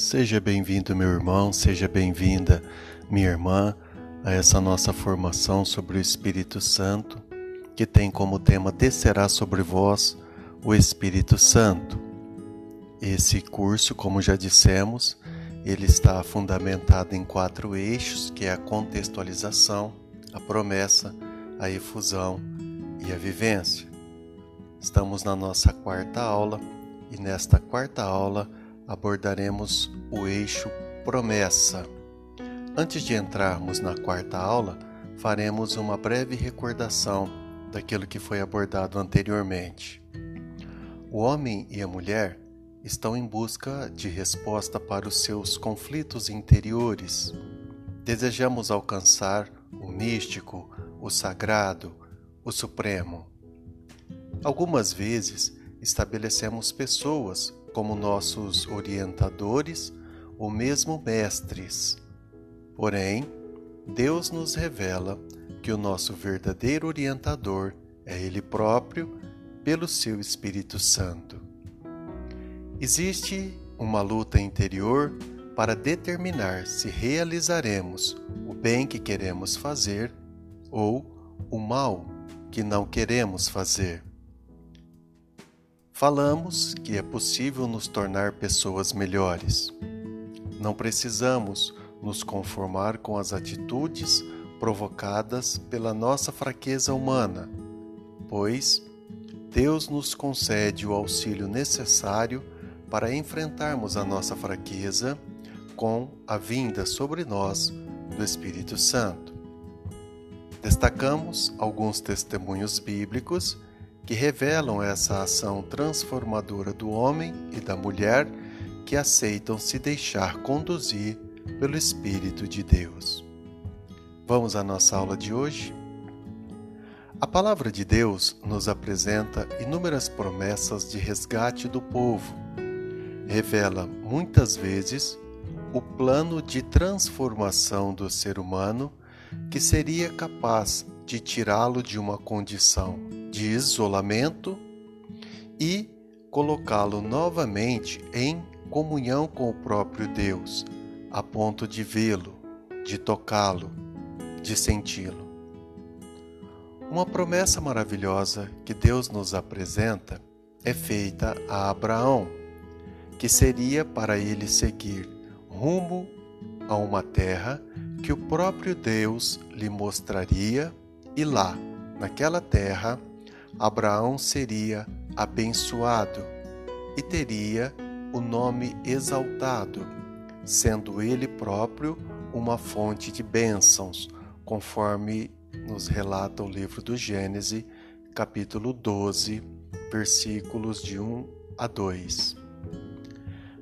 Seja bem-vindo, meu irmão, seja bem-vinda, minha irmã, a essa nossa formação sobre o Espírito Santo, que tem como tema Descerá sobre vós o Espírito Santo. Esse curso, como já dissemos, ele está fundamentado em quatro eixos, que é a contextualização, a promessa, a efusão e a vivência. Estamos na nossa quarta aula e nesta quarta aula abordaremos o eixo promessa. Antes de entrarmos na quarta aula, faremos uma breve recordação daquilo que foi abordado anteriormente. O homem e a mulher estão em busca de resposta para os seus conflitos interiores. Desejamos alcançar o místico, o sagrado, o supremo. Algumas vezes estabelecemos pessoas como nossos orientadores ou mesmo mestres. Porém, Deus nos revela que o nosso verdadeiro orientador é Ele próprio, pelo seu Espírito Santo. Existe uma luta interior para determinar se realizaremos o bem que queremos fazer ou o mal que não queremos fazer. Falamos que é possível nos tornar pessoas melhores. Não precisamos nos conformar com as atitudes provocadas pela nossa fraqueza humana, pois Deus nos concede o auxílio necessário para enfrentarmos a nossa fraqueza com a vinda sobre nós do Espírito Santo. Destacamos alguns testemunhos bíblicos que revelam essa ação transformadora do homem e da mulher que aceitam se deixar conduzir pelo Espírito de Deus. Vamos à nossa aula de hoje? A palavra de Deus nos apresenta inúmeras promessas de resgate do povo. Revela muitas vezes o plano de transformação do ser humano que seria capaz de tirá-lo de uma condição de isolamento e colocá-lo novamente em comunhão com o próprio Deus, a ponto de vê-lo, de tocá-lo, de senti-lo. Uma promessa maravilhosa que Deus nos apresenta é feita a Abraão, que seria para ele seguir rumo a uma terra que o próprio Deus lhe mostraria e lá, naquela terra, Abraão seria abençoado e teria o nome exaltado, sendo ele próprio uma fonte de bênçãos, conforme nos relata o livro do Gênesis, capítulo 12, versículos de 1 a 2.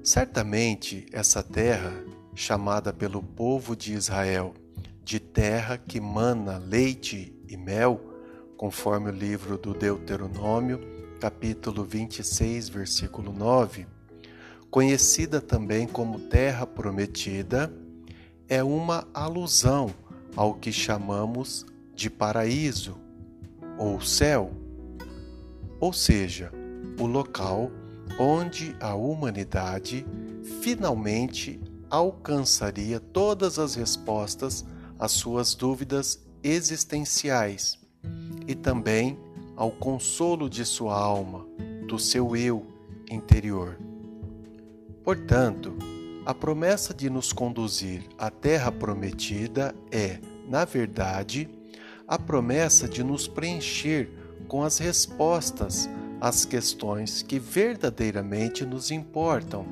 Certamente essa terra, chamada pelo povo de Israel de terra que mana leite e mel, conforme o livro do Deuteronômio, capítulo 26, versículo 9, conhecida também como Terra Prometida, é uma alusão ao que chamamos de paraíso ou céu, ou seja, o local onde a humanidade finalmente alcançaria todas as respostas às suas dúvidas existenciais e também ao consolo de sua alma, do seu eu interior. Portanto, a promessa de nos conduzir à terra prometida é, na verdade, a promessa de nos preencher com as respostas às questões que verdadeiramente nos importam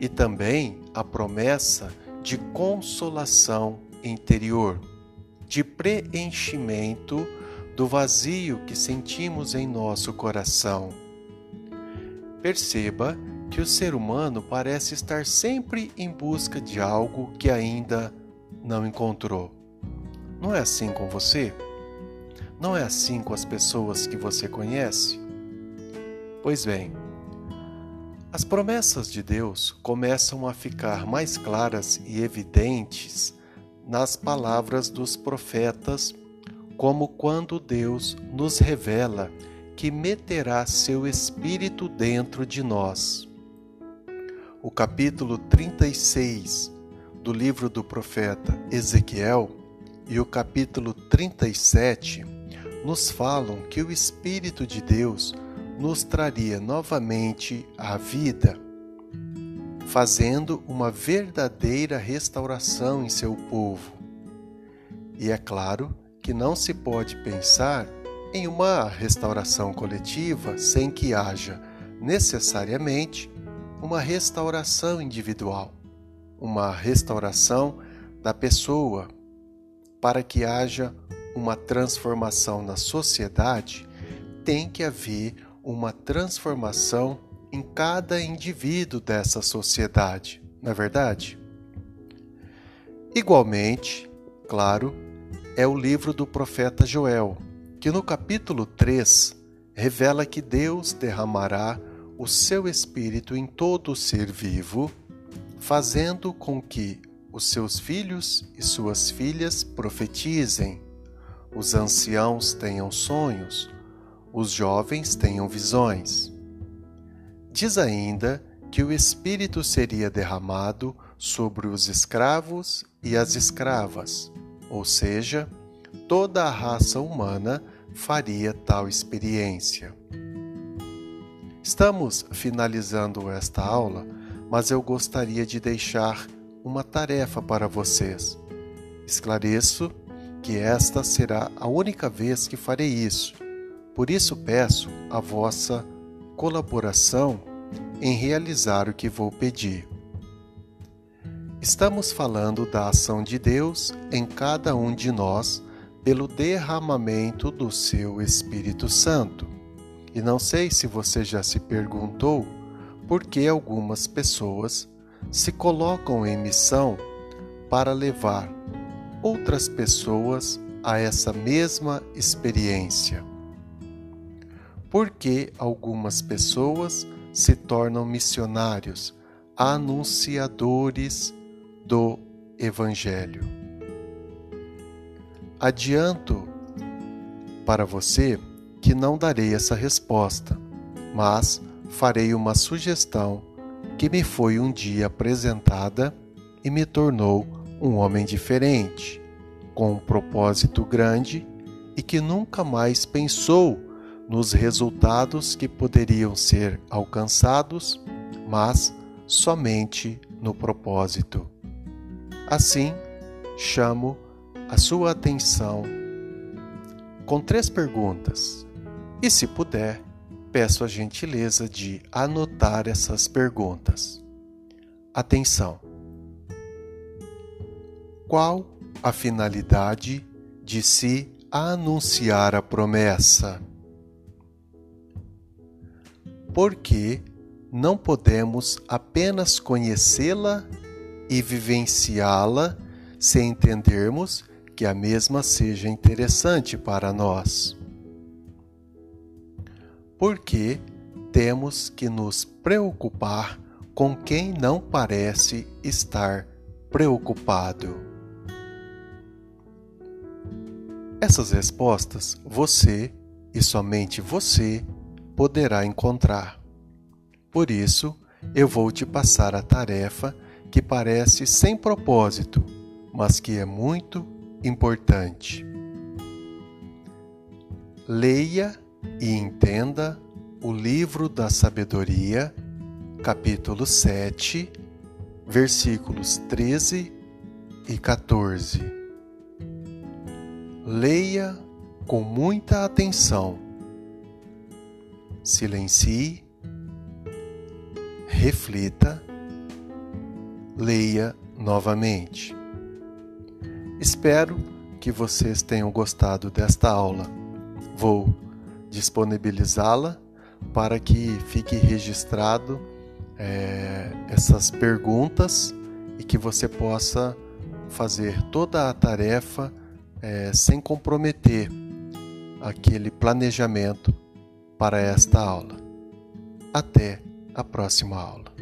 e também a promessa de consolação interior, de preenchimento do vazio que sentimos em nosso coração. Perceba que o ser humano parece estar sempre em busca de algo que ainda não encontrou. Não é assim com você? Não é assim com as pessoas que você conhece? Pois bem, as promessas de Deus começam a ficar mais claras e evidentes nas palavras dos profetas como quando Deus nos revela que meterá seu Espírito dentro de nós. o capítulo 36 do livro do profeta Ezequiel e o capítulo 37 nos falam que o Espírito de Deus nos traria novamente à vida, fazendo uma verdadeira restauração em seu povo. E é claro que não se pode pensar em uma restauração coletiva sem que haja necessariamente uma restauração individual, uma restauração da pessoa, para que haja uma transformação na sociedade, tem que haver uma transformação em cada indivíduo dessa sociedade, não é verdade? Igualmente, claro, é o livro do profeta Joel, que no capítulo 3 revela que Deus derramará o seu espírito em todo ser vivo, fazendo com que os seus filhos e suas filhas profetizem, os anciãos tenham sonhos, os jovens tenham visões. Diz ainda que o Espírito seria derramado sobre os escravos e as escravas, ou seja, toda a raça humana faria tal experiência. Estamos finalizando esta aula, mas eu gostaria de deixar uma tarefa para vocês. Esclareço que esta será a única vez que farei isso. Por isso peço a vossa colaboração em realizar o que vou pedir. Estamos falando da ação de Deus em cada um de nós pelo derramamento do seu Espírito Santo. E não sei se você já se perguntou por que algumas pessoas se colocam em missão para levar outras pessoas a essa mesma experiência. Por que algumas pessoas se tornam missionários, anunciadores do Evangelho? Adianto para você que não darei essa resposta, mas farei uma sugestão que me foi um dia apresentada e me tornou um homem diferente, com um propósito grande e que nunca mais pensou nos resultados que poderiam ser alcançados, mas somente no propósito. Assim, chamo a sua atenção com três perguntas e, se puder, peço a gentileza de anotar essas perguntas. Atenção! Qual a finalidade de se anunciar a promessa? Por que não podemos apenas conhecê-la e vivenciá-la sem entendermos que a mesma seja interessante para nós? porque temos que nos preocupar com quem não parece estar preocupado. Essas respostas você e somente você poderá encontrar. Por isso, eu vou te passar a tarefa que parece sem propósito, mas que é muito importante. Leia e entenda o livro da sabedoria, capítulo 7, versículos 13 e 14. Leia com muita atenção. Silencie, reflita, leia novamente. Espero que vocês tenham gostado desta aula. Vou disponibilizá-la para que fique registrado é, essas perguntas e que você possa fazer toda a tarefa é, sem comprometer aquele planejamento para esta aula. Até a próxima aula.